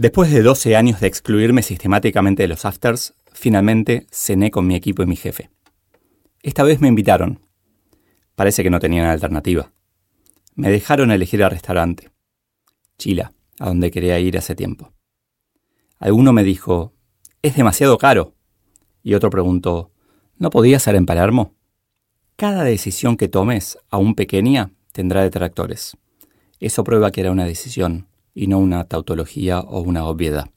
Después de 12 años de excluirme sistemáticamente de los afters, finalmente cené con mi equipo y mi jefe. Esta vez me invitaron. Parece que no tenían alternativa. Me dejaron elegir el restaurante. Chila, a donde quería ir hace tiempo. Alguno me dijo, es demasiado caro. Y otro preguntó, ¿no podía ser en Palermo? Cada decisión que tomes, aún pequeña, tendrá detractores. Eso prueba que era una decisión y no una tautología o una obviedad.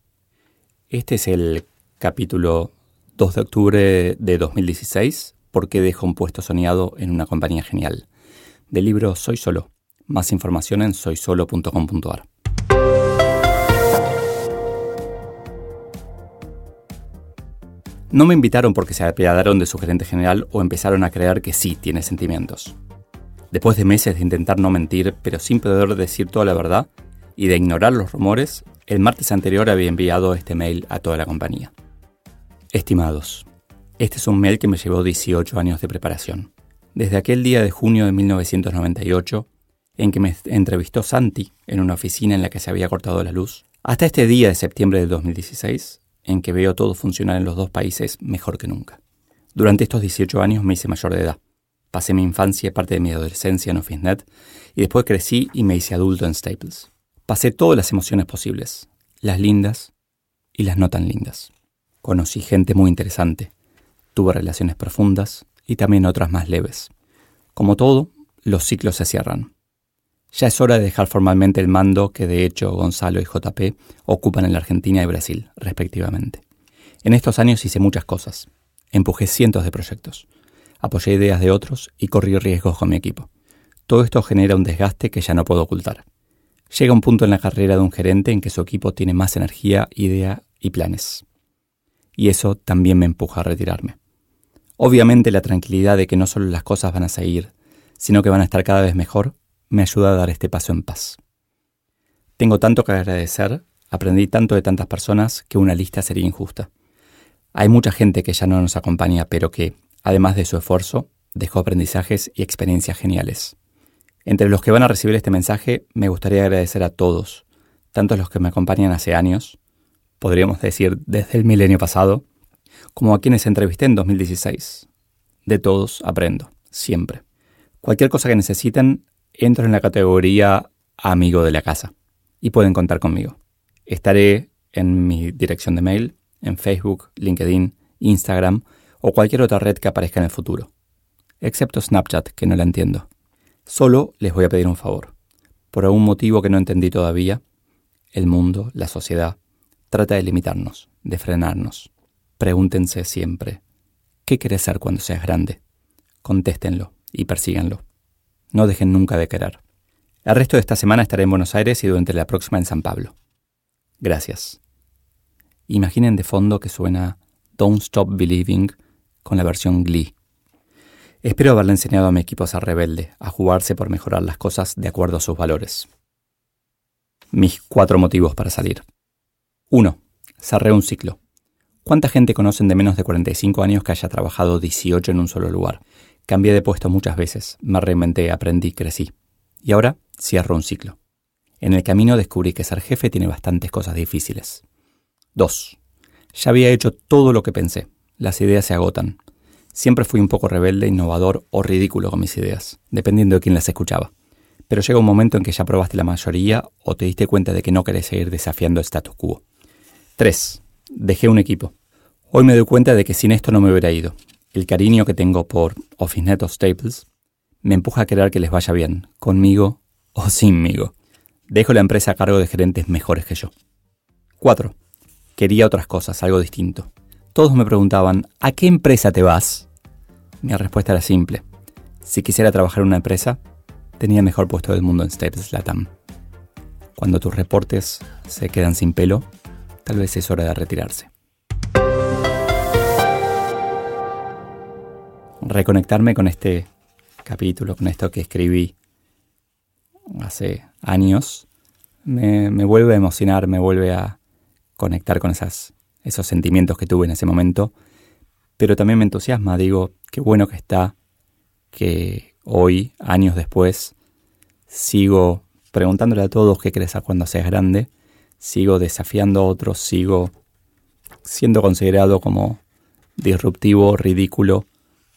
Este es el capítulo 2 de octubre de 2016, ¿Por qué dejo un puesto soñado en una compañía genial? Del libro Soy Solo. Más información en soysolo.com.ar. No me invitaron porque se apiadaron de su gerente general o empezaron a creer que sí tiene sentimientos. Después de meses de intentar no mentir, pero sin poder decir toda la verdad y de ignorar los rumores, el martes anterior había enviado este mail a toda la compañía. Estimados, este es un mail que me llevó 18 años de preparación. Desde aquel día de junio de 1998, en que me entrevistó Santi en una oficina en la que se había cortado la luz, hasta este día de septiembre de 2016, en que veo todo funcionar en los dos países mejor que nunca. Durante estos 18 años me hice mayor de edad. Pasé mi infancia y parte de mi adolescencia en OfficeNet y después crecí y me hice adulto en Staples. Pasé todas las emociones posibles, las lindas y las no tan lindas. Conocí gente muy interesante, tuve relaciones profundas y también otras más leves. Como todo, los ciclos se cierran. Ya es hora de dejar formalmente el mando que de hecho Gonzalo y JP ocupan en la Argentina y Brasil, respectivamente. En estos años hice muchas cosas. Empujé cientos de proyectos. Apoyé ideas de otros y corrí riesgos con mi equipo. Todo esto genera un desgaste que ya no puedo ocultar. Llega un punto en la carrera de un gerente en que su equipo tiene más energía, idea y planes. Y eso también me empuja a retirarme. Obviamente la tranquilidad de que no solo las cosas van a seguir, sino que van a estar cada vez mejor, me ayuda a dar este paso en paz. Tengo tanto que agradecer, aprendí tanto de tantas personas que una lista sería injusta. Hay mucha gente que ya no nos acompaña, pero que, además de su esfuerzo, dejó aprendizajes y experiencias geniales. Entre los que van a recibir este mensaje, me gustaría agradecer a todos, tanto a los que me acompañan hace años, podríamos decir desde el milenio pasado, como a quienes entrevisté en 2016. De todos aprendo, siempre. Cualquier cosa que necesiten, entro en la categoría amigo de la casa y pueden contar conmigo. Estaré en mi dirección de mail, en Facebook, LinkedIn, Instagram o cualquier otra red que aparezca en el futuro. Excepto Snapchat, que no la entiendo. Solo les voy a pedir un favor. Por algún motivo que no entendí todavía, el mundo, la sociedad, trata de limitarnos, de frenarnos. Pregúntense siempre, ¿qué quieres ser cuando seas grande? Contéstenlo y persíganlo. No dejen nunca de querer. El resto de esta semana estaré en Buenos Aires y durante la próxima en San Pablo. Gracias. Imaginen de fondo que suena Don't Stop Believing con la versión Glee. Espero haberle enseñado a mi equipo a ser rebelde, a jugarse por mejorar las cosas de acuerdo a sus valores. Mis cuatro motivos para salir. 1. Cerré un ciclo. ¿Cuánta gente conocen de menos de 45 años que haya trabajado 18 en un solo lugar? Cambié de puesto muchas veces, me reinventé, aprendí, crecí. Y ahora cierro un ciclo. En el camino descubrí que ser jefe tiene bastantes cosas difíciles. 2. Ya había hecho todo lo que pensé. Las ideas se agotan. Siempre fui un poco rebelde, innovador o ridículo con mis ideas, dependiendo de quién las escuchaba. Pero llega un momento en que ya probaste la mayoría o te diste cuenta de que no querés seguir desafiando el status quo. 3. Dejé un equipo. Hoy me doy cuenta de que sin esto no me hubiera ido, el cariño que tengo por OfficeNet o Staples me empuja a querer que les vaya bien, conmigo o sinmigo. Dejo la empresa a cargo de gerentes mejores que yo. 4. Quería otras cosas, algo distinto. Todos me preguntaban, ¿a qué empresa te vas? Mi respuesta era simple. Si quisiera trabajar en una empresa, tenía el mejor puesto del mundo en Staples Latam. Cuando tus reportes se quedan sin pelo, tal vez es hora de retirarse. reconectarme con este capítulo, con esto que escribí hace años, me, vuelve a emocionar, me vuelve a conectar con esas, esos sentimientos que tuve en ese momento, pero también me entusiasma, digo, qué bueno que está, que hoy, años después, sigo preguntándole a todos qué crees a cuando seas grande, sigo desafiando a otros, sigo siendo considerado como disruptivo, ridículo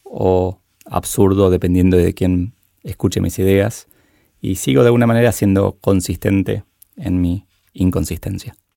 o absurdo, dependiendo de quién escuche mis ideas, y sigo de alguna manera siendo consistente en mi inconsistencia.